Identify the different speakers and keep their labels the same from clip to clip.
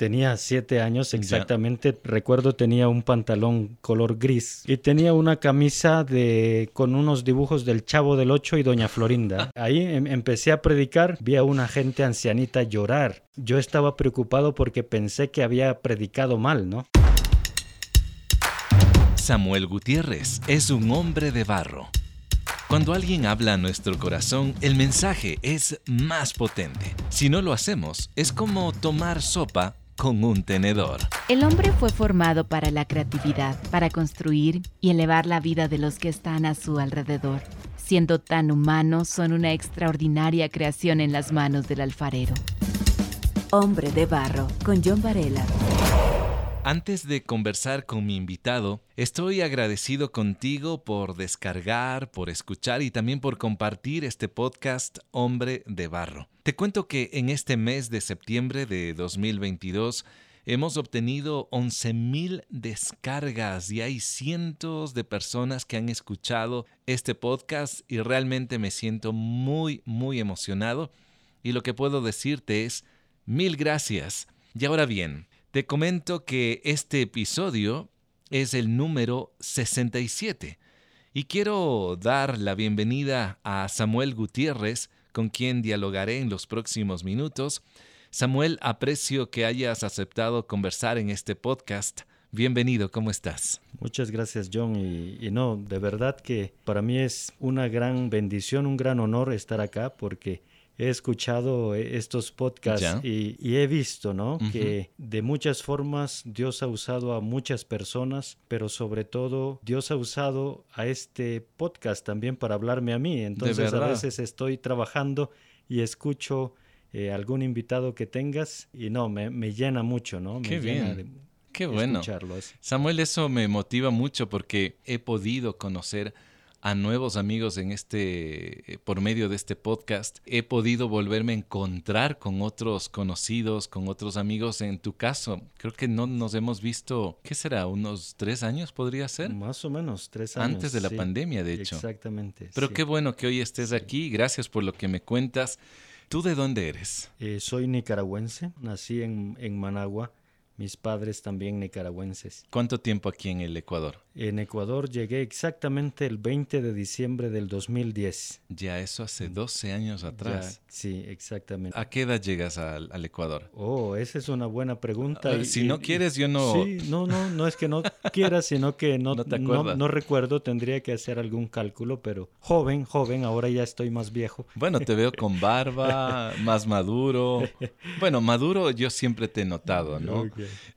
Speaker 1: Tenía siete años exactamente. Recuerdo tenía un pantalón color gris y tenía una camisa de con unos dibujos del Chavo del Ocho y Doña Florinda. Ahí em, empecé a predicar, vi a una gente ancianita llorar. Yo estaba preocupado porque pensé que había predicado mal, ¿no?
Speaker 2: Samuel Gutiérrez es un hombre de barro. Cuando alguien habla a nuestro corazón, el mensaje es más potente. Si no lo hacemos, es como tomar sopa con un tenedor.
Speaker 3: El hombre fue formado para la creatividad, para construir y elevar la vida de los que están a su alrededor. Siendo tan humanos, son una extraordinaria creación en las manos del alfarero. Hombre de Barro, con John Varela.
Speaker 2: Antes de conversar con mi invitado, estoy agradecido contigo por descargar, por escuchar y también por compartir este podcast Hombre de Barro. Te cuento que en este mes de septiembre de 2022 hemos obtenido 11.000 descargas y hay cientos de personas que han escuchado este podcast y realmente me siento muy, muy emocionado. Y lo que puedo decirte es, mil gracias. Y ahora bien, te comento que este episodio es el número 67 y quiero dar la bienvenida a Samuel Gutiérrez, con quien dialogaré en los próximos minutos. Samuel, aprecio que hayas aceptado conversar en este podcast. Bienvenido, ¿cómo estás?
Speaker 1: Muchas gracias, John. Y, y, no, de verdad que para mí es una gran bendición, un gran honor estar acá porque he escuchado eh, estos podcasts y, he visto, ¿no? Que de muchas formas Dios ha usado a muchas personas, pero sobre todo Dios ha usado a este podcast también para hablarme a mí. Entonces a veces estoy trabajando y escucho eh, algún invitado que tengas y no, me, llena mucho, ¿no?
Speaker 2: Qué bien. Qué bueno. Samuel, eso me motiva mucho porque he podido conocer a nuevos amigos en este, eh, por medio de este podcast. He podido volverme a encontrar con otros conocidos, con otros amigos. En tu caso, creo que no nos hemos visto, ¿qué será? ¿Unos tres años podría ser?
Speaker 1: Más o menos, tres años.
Speaker 2: Antes de la pandemia, de hecho.
Speaker 1: Exactamente.
Speaker 2: Pero qué bueno que hoy estés aquí. Gracias por lo que me cuentas. ¿Tú de dónde eres?
Speaker 1: Eh, soy nicaragüense, nací en, en Managua mis padres también nicaragüenses.
Speaker 2: ¿Cuánto tiempo aquí en el Ecuador?
Speaker 1: En Ecuador llegué exactamente el 20 de diciembre del 2010.
Speaker 2: Ya eso hace 12 mm. años atrás.
Speaker 1: sí, exactamente.
Speaker 2: ¿A qué edad llegas al, Ecuador?
Speaker 1: Oh, esa es una buena pregunta.
Speaker 2: si no quieres, yo no...
Speaker 1: Sí, no, no, no es que no quiera, sino que no, no, te no, recuerdo, tendría que hacer algún cálculo, pero joven, joven, ahora ya estoy más viejo.
Speaker 2: Bueno, te veo con barba, más maduro. Bueno, maduro yo siempre te he notado, ¿no?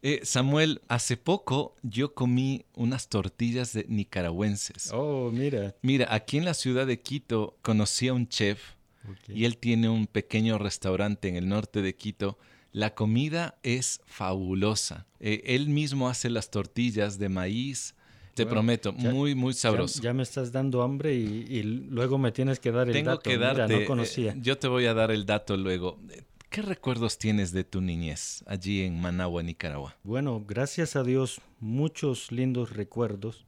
Speaker 2: Eh, Samuel, hace poco yo comí unas tortillas de nicaragüenses.
Speaker 1: Oh, mira.
Speaker 2: Mira, aquí en la ciudad de Quito conocí a un chef y él tiene un pequeño restaurante en el norte de Quito. La comida es fabulosa. Eh, él mismo hace las tortillas de maíz. Te prometo, muy, muy sabroso.
Speaker 1: Ya, me estás dando hambre y, luego me tienes que dar el
Speaker 2: Tengo
Speaker 1: dato.
Speaker 2: que darte,
Speaker 1: no conocía.
Speaker 2: Eh, yo te voy a dar el dato luego. ¿Qué recuerdos tienes de tu niñez allí en Managua, Nicaragua?
Speaker 1: Bueno, gracias a Dios, muchos lindos recuerdos.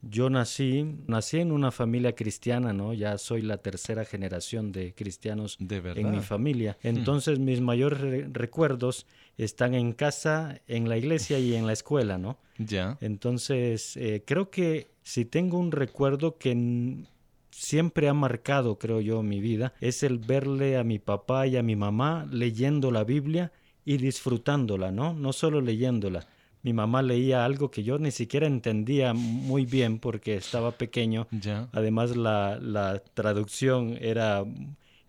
Speaker 1: Yo nací, nací en una familia cristiana, ¿no? Ya soy la tercera generación de cristianos en mi familia. Hmm. Entonces mis mayores recuerdos están en casa, en la iglesia y en la escuela, ¿no?
Speaker 2: Ya.
Speaker 1: Entonces eh, creo que si tengo un recuerdo que siempre ha marcado, creo yo, mi vida, es el verle a mi papá y a mi mamá leyendo la Biblia y disfrutándola, ¿no? No solo leyéndola. Mi mamá leía algo que yo ni siquiera entendía muy bien porque estaba pequeño. Además, la, la, traducción era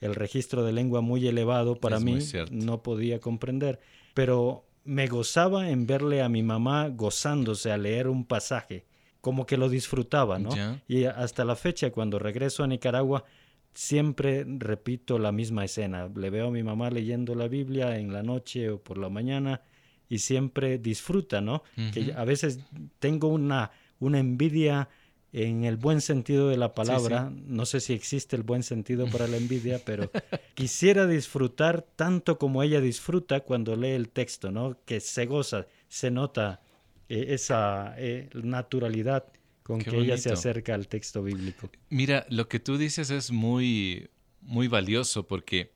Speaker 1: el registro de lengua muy elevado para mí. No podía comprender. Pero me gozaba en verle a mi mamá gozándose a leer un pasaje como que lo disfrutaba, ¿no? Y hasta la fecha, cuando regreso a Nicaragua, siempre repito la misma escena. Le veo a mi mamá leyendo la Biblia en la noche o por la mañana y siempre disfruta, ¿no? Que a veces tengo una, una envidia en el buen sentido de la palabra. No sé si existe el buen sentido para la envidia, pero quisiera disfrutar tanto como ella disfruta cuando lee el texto, ¿no? Que se goza, se nota e, esa eh, naturalidad con que ella se acerca al texto bíblico.
Speaker 2: Mira, lo que tú dices es muy, muy valioso porque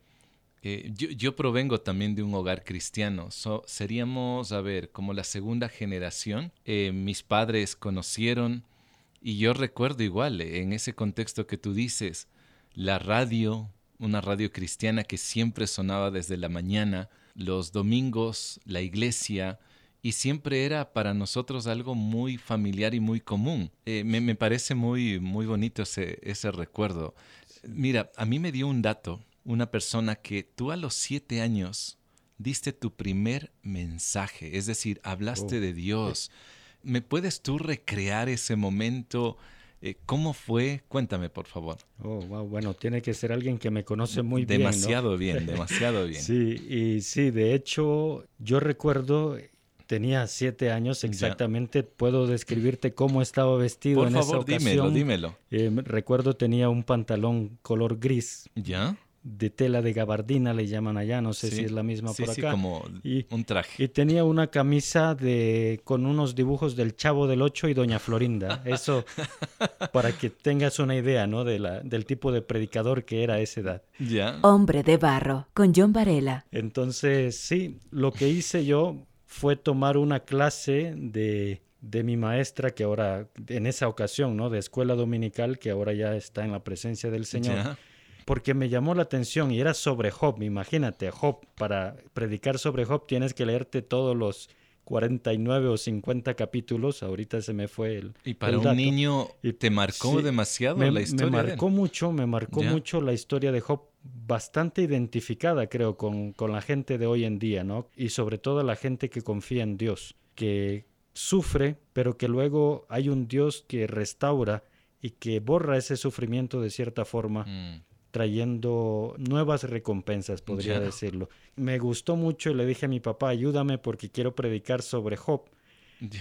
Speaker 2: Eh, yo, yo, provengo también de un hogar cristiano. seríamos, a ver, como la segunda generación. Eh, mis padres conocieron y yo recuerdo igual, en ese contexto que tú dices, la radio, una radio cristiana que siempre sonaba desde la mañana, los domingos, la iglesia, y siempre era para nosotros algo muy familiar y muy común. Eh, me, parece muy, muy bonito ese, ese recuerdo. Mira, a mí me dio un dato, una persona que tú a los siete años diste tu primer mensaje, es decir, hablaste oh. de Dios. ¿Me puedes tú recrear ese momento? Eh, ¿Cómo fue? Cuéntame, por favor.
Speaker 1: Oh, wow, bueno, tiene que ser alguien que me conoce muy
Speaker 2: bien. Demasiado bien, demasiado bien.
Speaker 1: sí, y sí, de hecho, yo recuerdo, tenía siete años exactamente, puedo describirte cómo estaba vestido
Speaker 2: por
Speaker 1: en
Speaker 2: favor,
Speaker 1: esa ocasión.
Speaker 2: dímelo, dímelo.
Speaker 1: Eh, recuerdo tenía un pantalón color gris.
Speaker 2: ¿Ya?
Speaker 1: de tela de gabardina, le llaman allá, no sé si es la misma por acá.
Speaker 2: Sí, como un traje.
Speaker 1: Y tenía una camisa de con unos dibujos del Chavo del Ocho y Doña Florinda. Eso para que tengas una idea, ¿no? De la, del tipo de predicador que era a esa edad.
Speaker 2: Ya.
Speaker 3: Hombre de barro, con John Varela.
Speaker 1: Entonces, sí, lo que hice yo fue tomar una clase de de mi maestra que ahora, en esa ocasión, ¿no? De escuela dominical, que ahora ya está en la presencia del Señor porque me llamó la atención y era sobre Job. Imagínate, Job, para predicar sobre Job tienes que leerte todos los 49 o 50 capítulos. Ahorita se me fue el.
Speaker 2: Y para un niño, ¿te marcó demasiado la historia?
Speaker 1: Me marcó mucho, me marcó mucho la historia de Job, bastante identificada, creo, con, con la gente de hoy en día, ¿no? Y sobre todo la gente que confía en Dios, que sufre, pero que luego hay un Dios que restaura y que borra ese sufrimiento de cierta forma. Mm trayendo nuevas recompensas, podría decirlo. Me gustó mucho y le dije a mi papá, ayúdame porque quiero predicar sobre Job.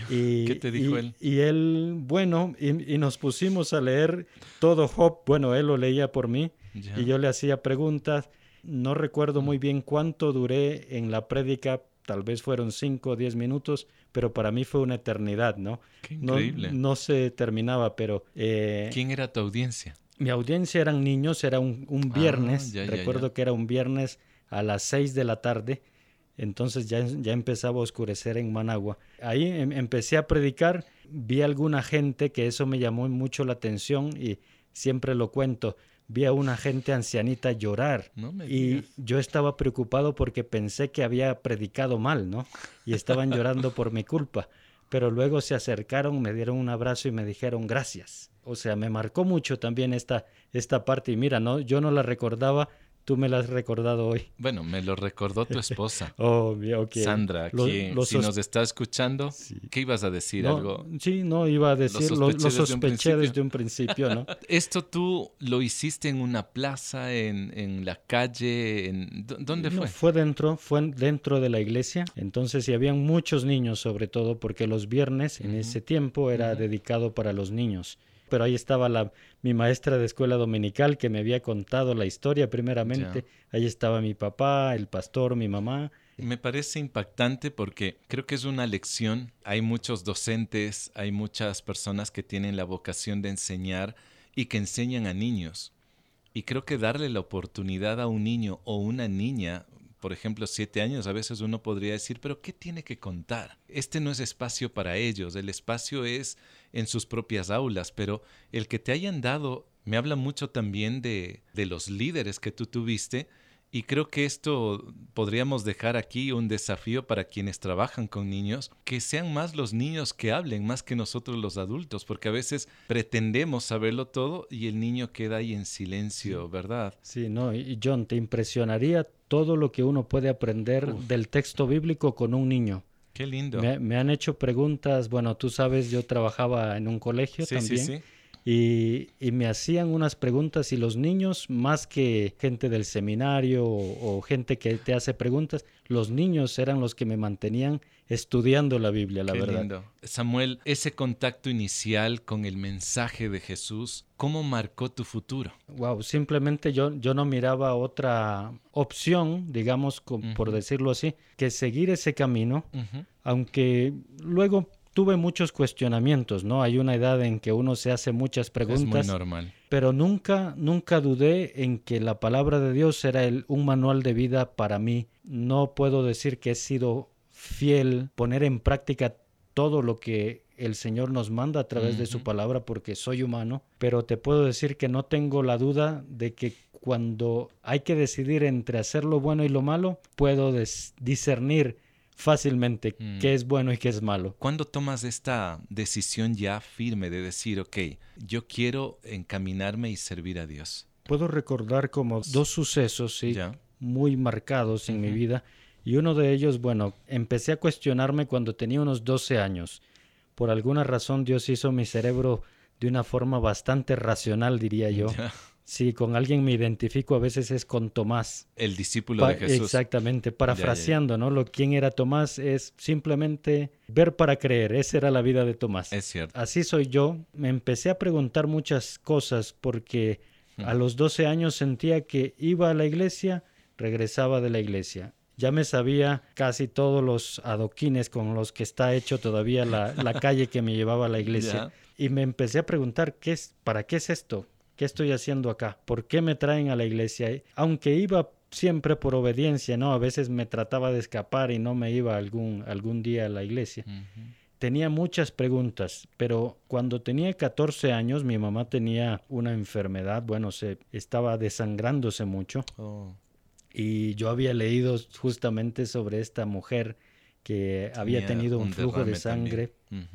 Speaker 2: Y, ¿Qué te dijo él?
Speaker 1: Y él, bueno, y, nos pusimos a leer todo Job. Bueno, él lo leía por mí y yo le hacía preguntas. No recuerdo muy bien cuánto duré en la prédica, tal vez fueron cinco o diez minutos, pero para mí fue una eternidad, ¿no?
Speaker 2: Qué increíble.
Speaker 1: No, se terminaba, pero...
Speaker 2: Eh, ¿Quién era tu audiencia?
Speaker 1: mi audiencia eran niños, era un, ah, viernes, recuerdo que era un viernes a las seis de la tarde, entonces ya, ya empezaba a oscurecer en Managua. Ahí em, empecé a predicar, vi a alguna gente que eso me llamó mucho la atención y siempre lo cuento. Vi a una gente ancianita llorar y yo estaba preocupado porque pensé que había predicado mal, ¿no? Y estaban llorando por mi culpa. Pero luego se acercaron, me dieron un abrazo y me dijeron gracias o sea, me marcó mucho también esta, esta parte y mira, no, yo no la recordaba, tú me la has recordado hoy.
Speaker 2: Bueno, me lo recordó tu esposa.
Speaker 1: oh, ok.
Speaker 2: Sandra, si nos está escuchando, ¿qué ibas a decir? ¿Algo?
Speaker 1: Sí, no, iba a decir, lo sospeché, desde, un principio, ¿no?
Speaker 2: ¿Esto tú lo hiciste en una plaza, en, en la calle? En, ¿Dónde fue?
Speaker 1: fue dentro, fue dentro de la iglesia. Entonces, y habían muchos niños sobre todo, porque los viernes en ese tiempo era dedicado para los niños pero ahí estaba la, mi maestra de escuela dominical que me había contado la historia primeramente. Ahí estaba mi papá, el pastor, mi mamá.
Speaker 2: Me parece impactante porque creo que es una lección. Hay muchos docentes, hay muchas personas que tienen la vocación de enseñar y que enseñan a niños. Y creo que darle la oportunidad a un niño o una niña, por ejemplo, siete años, a veces uno podría decir, pero ¿qué tiene que contar? Este no es espacio para ellos, el espacio es en sus propias aulas, pero el que te hayan dado me habla mucho también de, de los líderes que tú tuviste. Y creo que esto podríamos dejar aquí un desafío para quienes trabajan con niños, que sean más los niños que hablen, más que nosotros los adultos, porque a veces pretendemos saberlo todo y el niño queda ahí en silencio, ¿verdad?
Speaker 1: Sí, no, y John, te impresionaría todo lo que uno puede aprender del texto bíblico con un niño.
Speaker 2: Qué lindo.
Speaker 1: Me, han hecho preguntas, bueno, tú sabes, yo trabajaba en un colegio también. Y, y, me hacían unas preguntas y los niños, más que gente del seminario o, gente que te hace preguntas, los niños eran los que me mantenían estudiando la Biblia, la verdad. Lindo.
Speaker 2: Samuel, ese contacto inicial con el mensaje de Jesús, ¿cómo marcó tu futuro?
Speaker 1: Wow, simplemente yo, yo no miraba otra opción, digamos, por decirlo así, que seguir ese camino, aunque luego tuve muchos cuestionamientos, ¿no? Hay una edad en que uno se hace muchas preguntas.
Speaker 2: Es muy normal.
Speaker 1: Pero nunca, nunca dudé en que la palabra de Dios era el, un manual de vida para mí. No puedo decir que he sido fiel, poner en práctica todo lo que el Señor nos manda a través de su palabra porque soy humano, pero te puedo decir que no tengo la duda de que cuando hay que decidir entre hacer lo bueno y lo malo, puedo discernir fácilmente mm. qué es bueno y qué es malo.
Speaker 2: ¿Cuándo tomas esta decisión ya firme de decir, ok, yo quiero encaminarme y servir a Dios?
Speaker 1: Puedo recordar como dos sucesos, sí, muy marcados en mi vida. Y uno de ellos, bueno, empecé a cuestionarme cuando tenía unos 12 años. Por alguna razón Dios hizo mi cerebro de una forma bastante racional, diría yo. Si con alguien me identifico a veces es con Tomás.
Speaker 2: El discípulo de Jesús.
Speaker 1: Exactamente, parafraseando, ¿no? Lo quién era Tomás es simplemente ver para creer. Esa era la vida de Tomás.
Speaker 2: Es cierto.
Speaker 1: Así soy yo. Me empecé a preguntar muchas cosas porque a los 12 años sentía que iba a la iglesia, regresaba de la iglesia. Ya me sabía casi todos los adoquines con los que está hecho todavía la, la calle que me llevaba a la iglesia. Y me empecé a preguntar, ¿qué es, ¿para qué es esto? ¿Qué estoy haciendo acá? ¿Por qué me traen a la iglesia? Aunque iba siempre por obediencia, ¿no? A veces me trataba de escapar y no me iba algún, algún día a la iglesia. Tenía muchas preguntas, pero cuando tenía 14 años mi mamá tenía una enfermedad, bueno, se estaba desangrándose mucho. Oh. Y yo había leído justamente sobre esta mujer que había tenido un, flujo de sangre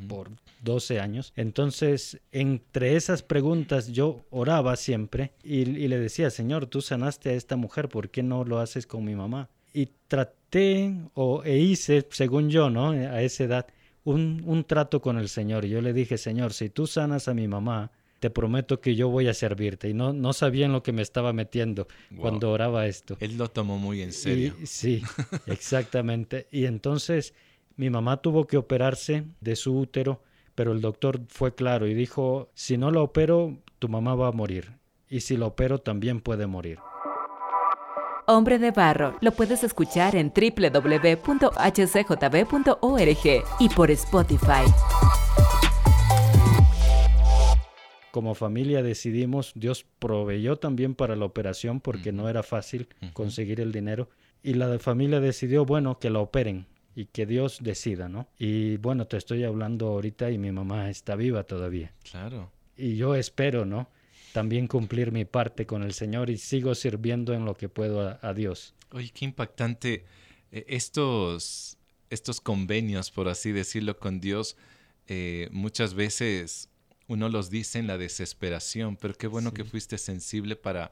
Speaker 1: por 12 años. Entonces, entre esas preguntas yo oraba siempre y, le decía, Señor, tú sanaste a esta mujer, ¿por qué no lo haces con mi mamá? Y traté o e hice, según yo, ¿no? A esa edad, un, un trato con el Señor. Y yo le dije, Señor, si tú sanas a mi mamá, te prometo que yo voy a servirte. Y no, no sabía en lo que me estaba metiendo cuando oraba esto.
Speaker 2: Él lo tomó muy en serio.
Speaker 1: sí, exactamente. Y entonces mi mamá tuvo que operarse de su útero, pero el doctor fue claro y dijo, si no la opero, tu mamá va a morir. Y si la opero, también puede morir.
Speaker 3: Hombre de Barro lo puedes escuchar en www.hcjb.org y por Spotify
Speaker 1: como familia decidimos, Dios proveyó también para la operación porque no era fácil conseguir el dinero y la familia decidió, bueno, que la operen y que Dios decida, ¿no? Y bueno, te estoy hablando ahorita y mi mamá está viva todavía.
Speaker 2: Claro.
Speaker 1: Y yo espero, ¿no? También cumplir mi parte con el Señor y sigo sirviendo en lo que puedo a, Dios.
Speaker 2: Oye, qué impactante eh, estos, estos convenios, por así decirlo, con Dios. Eh, muchas veces uno los dice en la desesperación, pero qué bueno que fuiste sensible para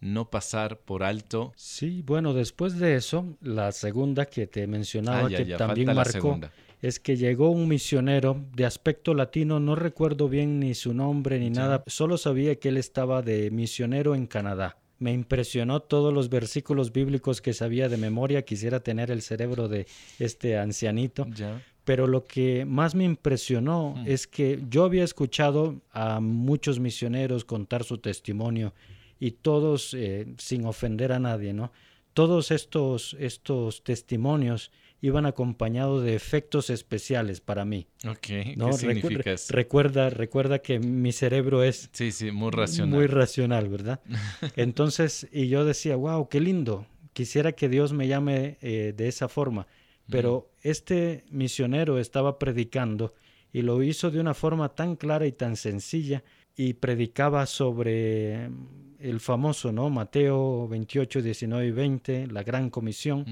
Speaker 2: no pasar por alto.
Speaker 1: Sí, bueno, después de eso, la segunda que te mencionaba, ah, que también marcó, es que llegó un misionero de aspecto latino, no recuerdo bien ni su nombre ni nada, solo sabía que él estaba de misionero en Canadá. Me impresionó todos los versículos bíblicos que sabía de memoria, quisiera tener el cerebro de este ancianito. Ya pero lo que más me impresionó mm. es que yo había escuchado a muchos misioneros contar su testimonio y todos, eh, sin ofender a nadie, ¿no? Todos estos, estos testimonios iban acompañados de efectos especiales para mí.
Speaker 2: Ok, ¿qué significa eso?
Speaker 1: Recuerda, recuerda que mi cerebro es...
Speaker 2: Sí, sí, muy racional.
Speaker 1: Muy racional, ¿verdad? Entonces, y yo decía, wow, qué lindo. Quisiera que Dios me llame eh, de esa forma. Pero este misionero estaba predicando y lo hizo de una forma tan clara y tan sencilla y predicaba sobre el famoso, ¿no? Mateo 28, 19 y 20, la gran comisión,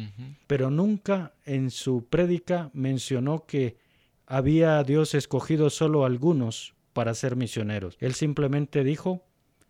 Speaker 1: pero nunca en su prédica mencionó que había Dios escogido solo algunos para ser misioneros. Él simplemente dijo,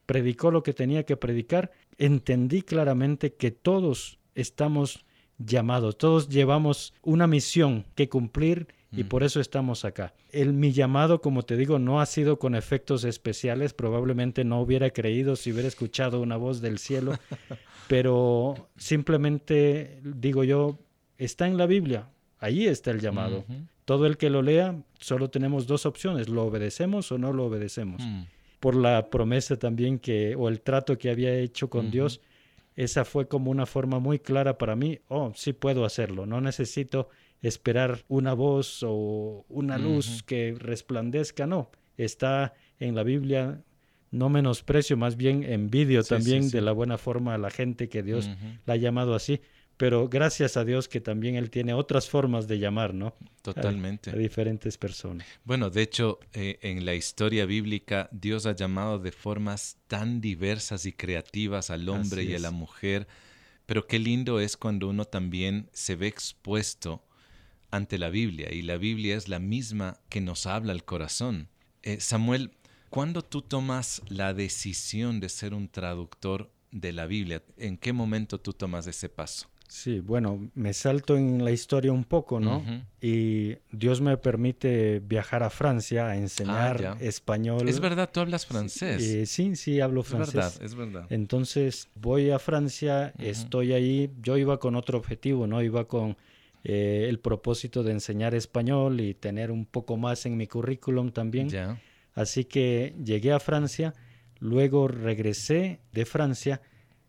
Speaker 1: predicó lo que tenía que predicar, entendí claramente que todos estamos llamados. Todos llevamos una misión que cumplir y por eso estamos acá. El, mi llamado, como te digo, no ha sido con efectos especiales. Probablemente no hubiera creído si hubiera escuchado una voz del cielo, pero simplemente digo yo, está en la Biblia. Ahí está el llamado. Todo el que lo lea, solo tenemos dos opciones, lo obedecemos o no lo obedecemos. Mm. Por la promesa también que, o el trato que había hecho con Dios, esa fue como una forma muy clara para mí, oh, sí puedo hacerlo, no necesito esperar una voz o una luz que resplandezca, no, está en la Biblia, no menosprecio, más bien envidio también de la buena forma a la gente que Dios la ha llamado así, pero gracias a Dios que también Él tiene otras formas de llamar, ¿no?
Speaker 2: Totalmente.
Speaker 1: A, diferentes personas.
Speaker 2: Bueno, de hecho, eh, en la historia bíblica, Dios ha llamado de formas tan diversas y creativas al hombre y a la mujer, pero qué lindo es cuando uno también se ve expuesto ante la Biblia, y la Biblia es la misma que nos habla al corazón. Eh, Samuel, ¿cuándo tú tomas la decisión de ser un traductor de la Biblia? ¿En qué momento tú tomas ese paso?
Speaker 1: Sí, bueno, me salto en la historia un poco, ¿no? Y Dios me permite viajar a Francia a enseñar ah, español.
Speaker 2: Es verdad, tú hablas francés.
Speaker 1: Eh, sí, sí, hablo francés.
Speaker 2: Es verdad, es verdad.
Speaker 1: Entonces voy a Francia, estoy ahí, yo iba con otro objetivo, ¿no? Iba con eh, el propósito de enseñar español y tener un poco más en mi currículum también. Así que llegué a Francia, luego regresé de Francia,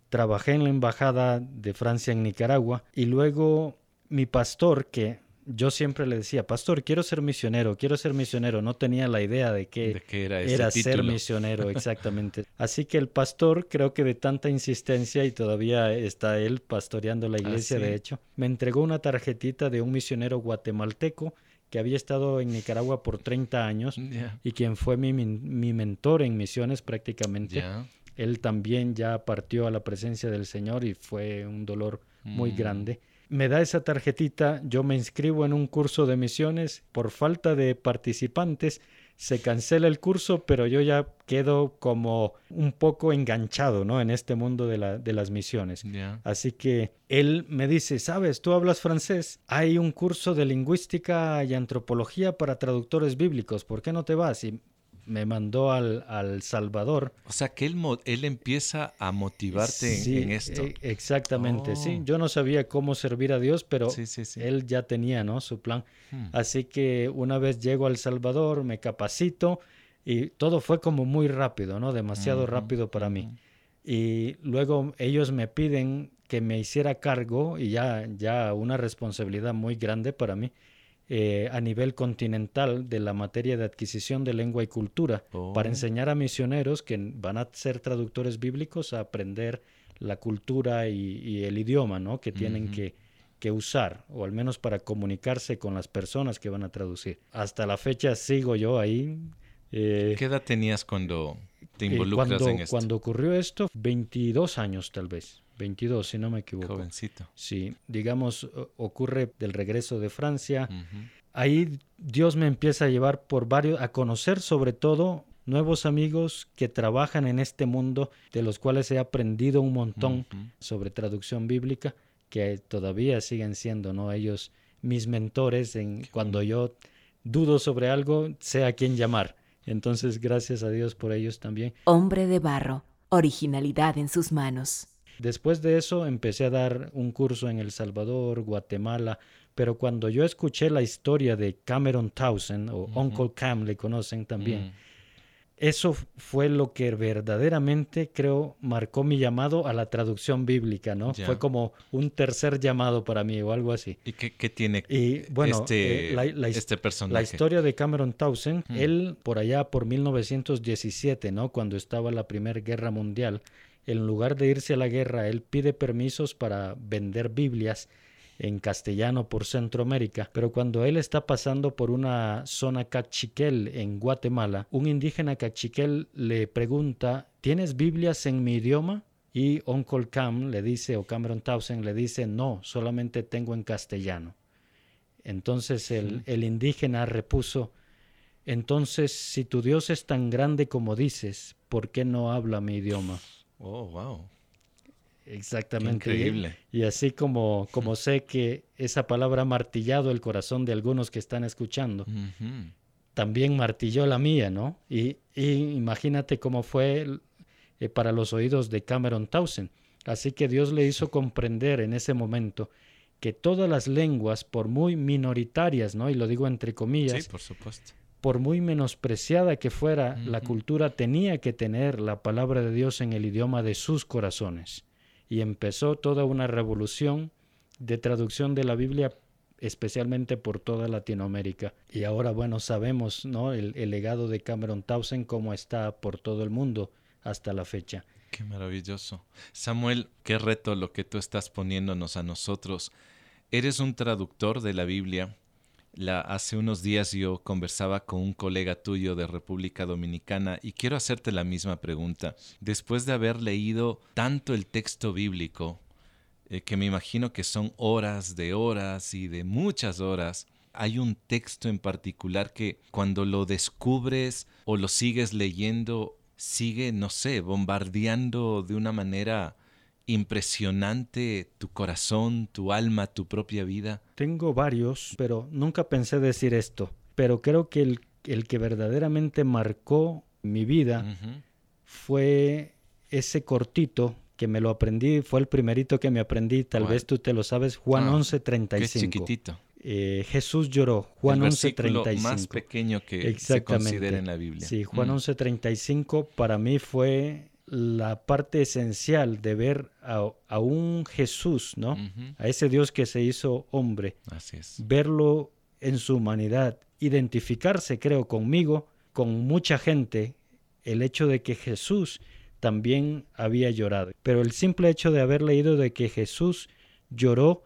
Speaker 1: trabajé en la embajada de Francia en Nicaragua y luego mi pastor que yo siempre le decía, pastor, quiero ser misionero, quiero ser misionero. No tenía la idea de que, era, ser misionero, exactamente. Así que el pastor, creo que de tanta insistencia, y todavía está él pastoreando la ah, iglesia, de hecho, me entregó una tarjetita de un misionero guatemalteco que había estado en Nicaragua por 30 años y quien fue mi, mi, mentor en misiones prácticamente. Él también ya partió a la presencia del Señor y fue un dolor muy mm. grande me da esa tarjetita, yo me inscribo en un curso de misiones, por falta de participantes se cancela el curso, pero yo ya quedo como un poco enganchado, ¿no? En este mundo de, la, de las misiones. Así que él me dice, sabes, tú hablas francés, hay un curso de lingüística y antropología para traductores bíblicos, ¿por qué no te vas? Y me mandó al, al Salvador.
Speaker 2: O sea, que él, él empieza a motivarte en, esto.
Speaker 1: E, exactamente, sí. Oh. Yo no sabía cómo servir a Dios, pero él ya tenía, ¿no? Su plan. Hmm. Así que una vez llego al Salvador, me capacito y todo fue como muy rápido, ¿no? Demasiado rápido para mí. Y luego ellos me piden que me hiciera cargo y ya, ya una responsabilidad muy grande para mí eh, a nivel continental de la materia de adquisición de lengua y cultura para oh. enseñar a misioneros que van a ser traductores bíblicos a aprender la cultura y, el idioma ¿no? que tienen que, que, usar, o al menos para comunicarse con las personas que van a traducir. Hasta la fecha sigo yo ahí.
Speaker 2: Eh, ¿Qué edad tenías cuando te eh, involucras
Speaker 1: en
Speaker 2: esto?
Speaker 1: Cuando ocurrió esto, 22 años tal vez. 22, si no me equivoco.
Speaker 2: Jovencito.
Speaker 1: Sí, digamos, ocurre del regreso de Francia. Ahí Dios me empieza a llevar por varios, a conocer sobre todo nuevos amigos que trabajan en este mundo, de los cuales he aprendido un montón sobre traducción bíblica, que todavía siguen siendo, ¿no? Ellos mis mentores en cuando yo dudo sobre algo, sé a quién llamar. Entonces, gracias a Dios por ellos también.
Speaker 3: Hombre de barro, originalidad en sus manos.
Speaker 1: Después de eso empecé a dar un curso en El Salvador, Guatemala, pero cuando yo escuché la historia de Cameron Townsend, o Uncle Cam le conocen también, mm. eso fue lo que verdaderamente creo marcó mi llamado a la traducción bíblica, ¿no? Fue como un tercer llamado para mí o algo así.
Speaker 2: ¿Y qué, tiene
Speaker 1: y, bueno,
Speaker 2: este, eh, la, este personaje?
Speaker 1: La historia de Cameron Townsend, mm. él por allá por 1917, ¿no? Cuando estaba la Primera Guerra Mundial, en lugar de irse a la guerra, él pide permisos para vender Biblias en castellano por Centroamérica, pero cuando él está pasando por una zona cachiquel en Guatemala, un indígena cachiquel le pregunta, ¿tienes Biblias en mi idioma? Y Uncle Cam le dice, o Cameron Townsend le dice, no, solamente tengo en castellano. Entonces el, el indígena repuso, entonces si tu Dios es tan grande como dices, ¿por qué no habla mi idioma?
Speaker 2: Oh, wow.
Speaker 1: Exactamente.
Speaker 2: increíble.
Speaker 1: Y, así como, como sé que esa palabra ha martillado el corazón de algunos que están escuchando, también martilló la mía, ¿no? Y, imagínate cómo fue eh, para los oídos de Cameron Townsend. Así que Dios le hizo comprender en ese momento que todas las lenguas, por muy minoritarias, ¿no? Y lo digo entre comillas,
Speaker 2: sí, por supuesto
Speaker 1: por muy menospreciada que fuera la cultura, tenía que tener la palabra de Dios en el idioma de sus corazones. Y empezó toda una revolución de traducción de la Biblia especialmente por toda Latinoamérica. Y ahora, bueno, sabemos, ¿no? El, el legado de Cameron Townsend, cómo está por todo el mundo hasta la fecha.
Speaker 2: Qué maravilloso. Samuel, qué reto lo que tú estás poniéndonos a nosotros. Eres un traductor de la Biblia. Hace unos días yo conversaba con un colega tuyo de República Dominicana y quiero hacerte la misma pregunta. Después de haber leído tanto el texto bíblico, eh, que me imagino que son horas de horas y de muchas horas, hay un texto en particular que cuando lo descubres o lo sigues leyendo, sigue, no sé, bombardeando de una manera impresionante tu corazón, tu alma, tu propia vida?
Speaker 1: Tengo varios, pero nunca pensé decir esto. Pero creo que el, el que verdaderamente marcó mi vida fue ese cortito que me lo aprendí, fue el primerito que me aprendí, tal vez tú te lo sabes, Juan ah, 11:35. Qué
Speaker 2: chiquitito.
Speaker 1: Eh, Jesús lloró, Juan 11:35.
Speaker 2: más pequeño que se considera en la Biblia.
Speaker 1: Sí, Juan 11:35 para mí fue la parte esencial de ver a, un Jesús, ¿no? A ese Dios que se hizo hombre.
Speaker 2: Así es.
Speaker 1: Verlo en su humanidad, identificarse, creo, conmigo, con mucha gente, el hecho de que Jesús también había llorado. Pero el simple hecho de haber leído de que Jesús lloró,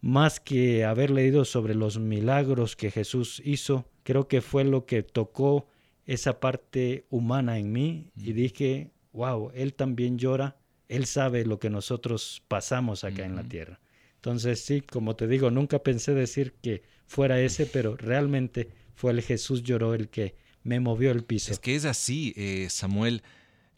Speaker 1: más que haber leído sobre los milagros que Jesús hizo, creo que fue lo que tocó esa parte humana en mí y dije, wow, Él también llora, Él sabe lo que nosotros pasamos acá en la tierra. Entonces sí, como te digo, nunca pensé decir que fuera ese, pero realmente fue el Jesús lloró el que me movió el piso.
Speaker 2: Es que es así, eh, Samuel.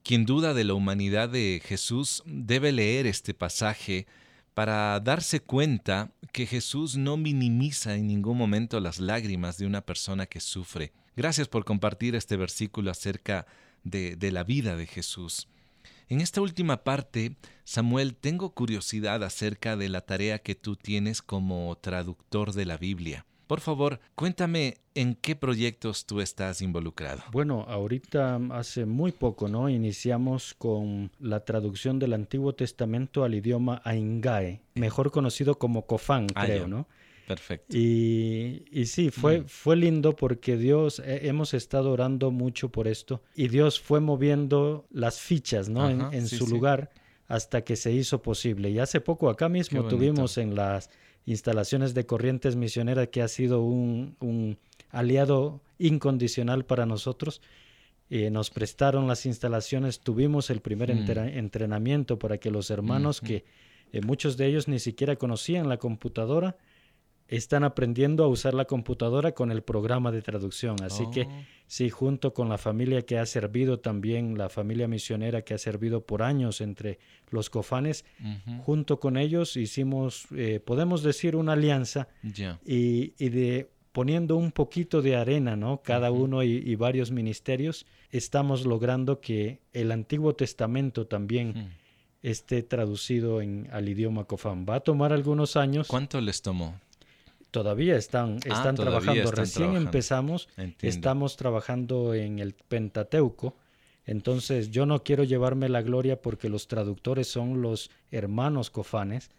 Speaker 2: Quien duda de la humanidad de Jesús debe leer este pasaje para darse cuenta que Jesús no minimiza en ningún momento las lágrimas de una persona que sufre. Gracias por compartir este versículo acerca de, la vida de Jesús. En esta última parte, Samuel, tengo curiosidad acerca de la tarea que tú tienes como traductor de la Biblia. Por favor, cuéntame en qué proyectos tú estás involucrado.
Speaker 1: Bueno, ahorita hace muy poco, ¿no? Iniciamos con la traducción del Antiguo Testamento al idioma Aingae, mejor conocido como Cofán, ah, creo, ¿no?
Speaker 2: Perfecto.
Speaker 1: Y, y sí, fue, mm. fue lindo porque Dios, hemos estado orando mucho por esto y Dios fue moviendo las fichas, ¿no? en, su lugar hasta que se hizo posible. Y hace poco acá mismo tuvimos en las instalaciones de Corrientes Misionera que ha sido un, un aliado incondicional para nosotros. Eh, nos prestaron las instalaciones, tuvimos el primer mm. entrenamiento para que los hermanos que eh, muchos de ellos ni siquiera conocían la computadora, están aprendiendo a usar la computadora con el programa de traducción. Así que oh. sí, junto con la familia que ha servido también, la familia misionera que ha servido por años entre los cofanes, junto con ellos hicimos, eh, podemos decir, una alianza y, de poniendo un poquito de arena, ¿no? Cada uno y, varios ministerios, estamos logrando que el Antiguo Testamento también esté traducido en, al idioma cofán. Va a tomar algunos años.
Speaker 2: ¿Cuánto les tomó?
Speaker 1: Todavía están, ah, están trabajando. Recién empezamos, estamos trabajando en el Pentateuco. Entonces yo no quiero llevarme la gloria porque los traductores son los hermanos cofanes.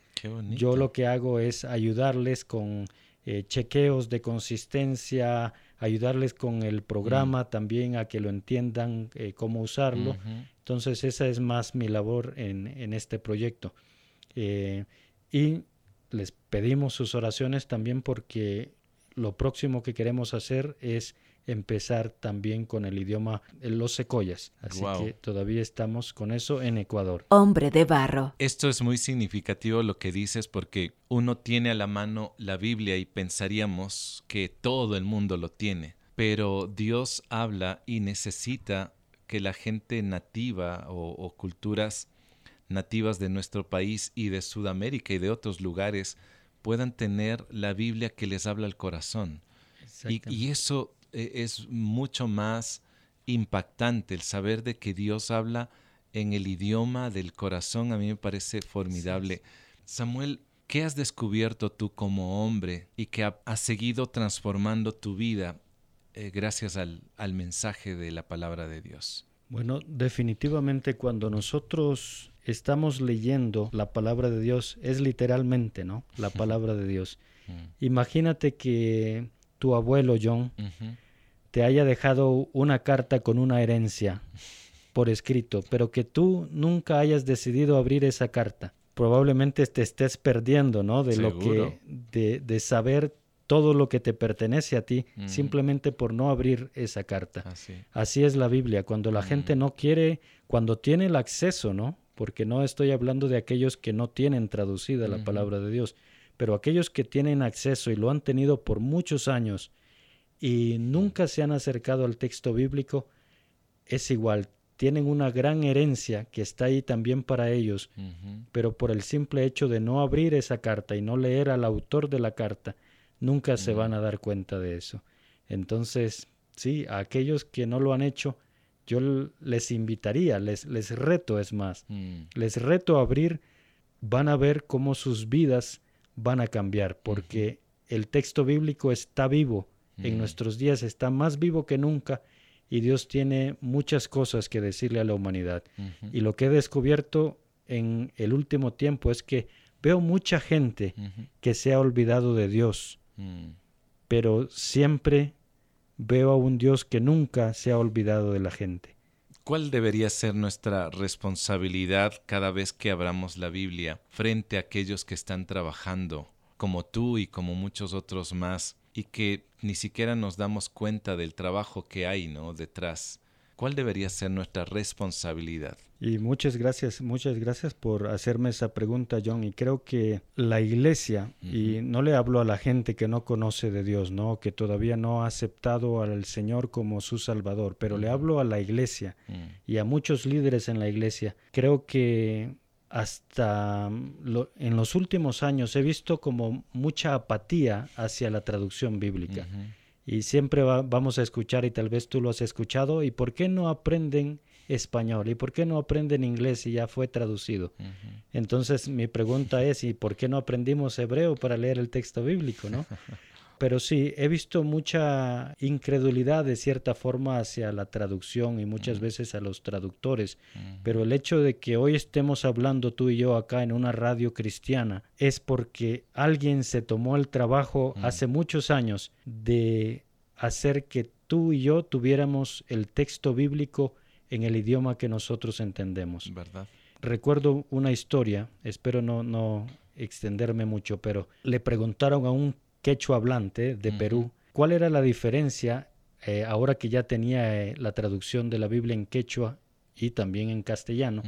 Speaker 1: Yo lo que hago es ayudarles con eh, chequeos de consistencia, ayudarles con el programa mm. también a que lo entiendan eh, cómo usarlo. Entonces esa es más mi labor en, en este proyecto. Eh, y les pedimos sus oraciones también porque lo próximo que queremos hacer es empezar también con el idioma los secoyas. Así que todavía estamos con eso en Ecuador.
Speaker 3: Hombre de barro.
Speaker 2: Esto es muy significativo lo que dices porque uno tiene a la mano la Biblia y pensaríamos que todo el mundo lo tiene. Pero Dios habla y necesita que la gente nativa o, o culturas nativas de nuestro país y de Sudamérica y de otros lugares puedan tener la Biblia que les habla al corazón. Y, eso eh, es mucho más impactante, el saber de que Dios habla en el idioma del corazón, a mí me parece formidable. Samuel, ¿qué has descubierto tú como hombre y que ha, seguido transformando tu vida eh, gracias al, al mensaje de la palabra de Dios?
Speaker 1: Bueno, definitivamente cuando nosotros estamos leyendo la palabra de Dios, es literalmente, ¿no? La palabra de Dios. Mm. Imagínate que tu abuelo John te haya dejado una carta con una herencia por escrito, pero que tú nunca hayas decidido abrir esa carta. Probablemente te estés perdiendo, ¿no? De lo que, de, de, saber todo lo que te pertenece a ti, mm. simplemente por no abrir esa carta. Así, es la Biblia. Cuando la gente mm. no quiere, cuando tiene el acceso, ¿no? Porque no estoy hablando de aquellos que no tienen traducida la palabra de Dios, pero aquellos que tienen acceso y lo han tenido por muchos años y nunca se han acercado al texto bíblico, es igual, tienen una gran herencia que está ahí también para ellos, pero por el simple hecho de no abrir esa carta y no leer al autor de la carta, nunca se van a dar cuenta de eso. Entonces, sí, a aquellos que no lo han hecho, yo les invitaría, les, les reto es más, mm. les reto a abrir, van a ver cómo sus vidas van a cambiar, porque el texto bíblico está vivo, en mm. nuestros días está más vivo que nunca y Dios tiene muchas cosas que decirle a la humanidad. Y lo que he descubierto en el último tiempo es que veo mucha gente que se ha olvidado de Dios, mm. pero siempre veo a un Dios que nunca se ha olvidado de la gente.
Speaker 2: ¿Cuál debería ser nuestra responsabilidad cada vez que abramos la Biblia frente a aquellos que están trabajando, como tú y como muchos otros más, y que ni siquiera nos damos cuenta del trabajo que hay ¿no? detrás? ¿Cuál debería ser nuestra responsabilidad?
Speaker 1: Y muchas gracias, muchas gracias por hacerme esa pregunta, John. Y creo que la iglesia, y no le hablo a la gente que no conoce de Dios, ¿no? Que todavía no ha aceptado al Señor como su Salvador, pero le hablo a la iglesia y a muchos líderes en la iglesia. Creo que hasta en los últimos años he visto como mucha apatía hacia la traducción bíblica y siempre vamos a escuchar y tal vez tú lo has escuchado y por qué no aprenden español y por qué no aprenden inglés y ya fue traducido. Entonces mi pregunta es ¿y por qué no aprendimos hebreo para leer el texto bíblico, no? Pero sí, he visto mucha incredulidad de cierta forma hacia la traducción y muchas veces a los traductores. Pero el hecho de que hoy estemos hablando tú y yo acá en una radio cristiana es porque alguien se tomó el trabajo hace muchos años de hacer que tú y yo tuviéramos el texto bíblico en el idioma que nosotros entendemos.
Speaker 2: ¿Verdad?
Speaker 1: Recuerdo una historia, espero no, no extenderme mucho, pero le preguntaron a un quechua hablante de Perú, ¿cuál era la diferencia eh, ahora que ya tenía eh, la traducción de la Biblia en quechua y también en castellano?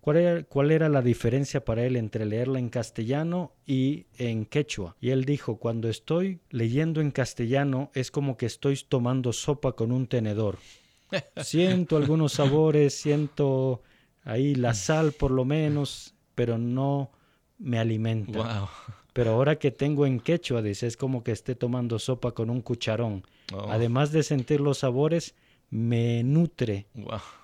Speaker 1: ¿Cuál era, ¿Cuál era la diferencia para él entre leerla en castellano y en quechua? Y él dijo, cuando estoy leyendo en castellano es como que estoy tomando sopa con un tenedor. Siento algunos sabores, siento ahí la sal por lo menos, pero no me alimenta. Pero ahora que tengo en quechua, dice, es como que esté tomando sopa con un cucharón. Oh. Además de sentir los sabores, me nutre.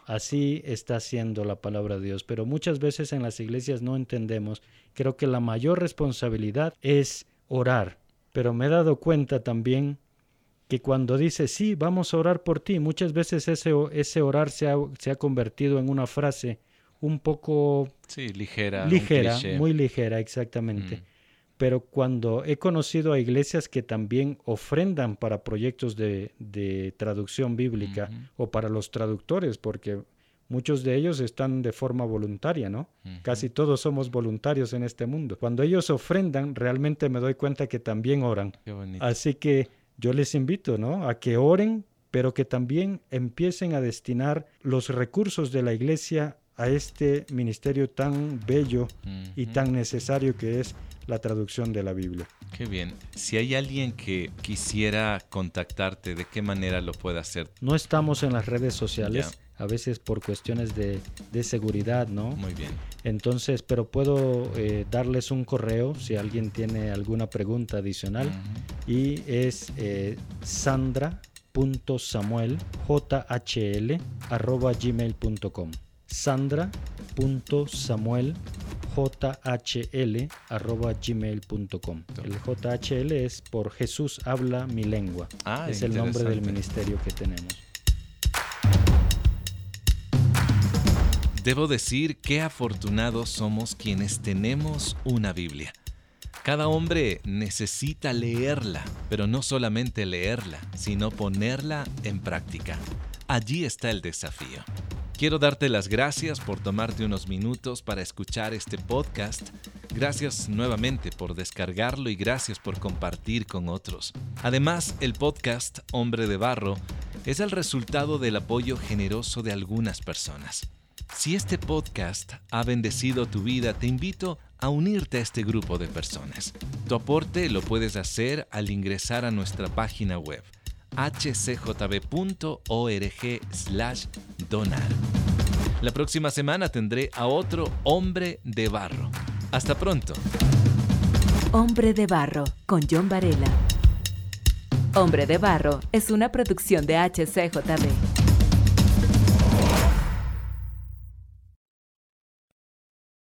Speaker 1: Así está haciendo la palabra de Dios. Pero muchas veces en las iglesias no entendemos. Creo que la mayor responsabilidad es orar. Pero me he dado cuenta también que cuando dice, sí, vamos a orar por ti, muchas veces ese, ese orar se ha, se ha convertido en una frase un poco...
Speaker 2: Sí, ligera.
Speaker 1: Ligera, muy ligera, exactamente. Mm pero cuando he conocido a iglesias que también ofrendan para proyectos de, traducción bíblica o para los traductores, porque muchos de ellos están de forma voluntaria, ¿no? Casi todos somos voluntarios en este mundo. Cuando ellos ofrendan, realmente me doy cuenta que también oran. Así que yo les invito, ¿no? A que oren, pero que también empiecen a destinar los recursos de la iglesia a este ministerio tan bello y tan necesario que es la traducción de la Biblia.
Speaker 2: Qué bien. Si hay alguien que quisiera contactarte, ¿de qué manera lo puede hacer?
Speaker 1: No estamos en las redes sociales. A veces por cuestiones de, seguridad, ¿no?
Speaker 2: Muy bien.
Speaker 1: Entonces, pero puedo eh, darles un correo si alguien tiene alguna pregunta adicional. Y es eh, sandra.samuel, gmail.com sandra.samuel jhl.gmail.com. El JHL es por Jesús habla mi lengua. Ah, es el nombre del ministerio que tenemos.
Speaker 2: Debo decir qué afortunados somos quienes tenemos una Biblia. Cada hombre necesita leerla, pero no solamente leerla, sino ponerla en práctica. Allí está el desafío. Quiero darte las gracias por tomarte unos minutos para escuchar este podcast. Gracias nuevamente por descargarlo y gracias por compartir con otros. Además, el podcast Hombre de Barro es el resultado del apoyo generoso de algunas personas. Si este podcast ha bendecido tu vida, te invito a unirte a este grupo de personas. Tu aporte lo puedes hacer al ingresar a nuestra página web hcjb.org/donar. La próxima semana tendré a otro hombre de barro. Hasta pronto.
Speaker 3: Hombre de barro con John Varela. Hombre de barro es una producción de HCJB.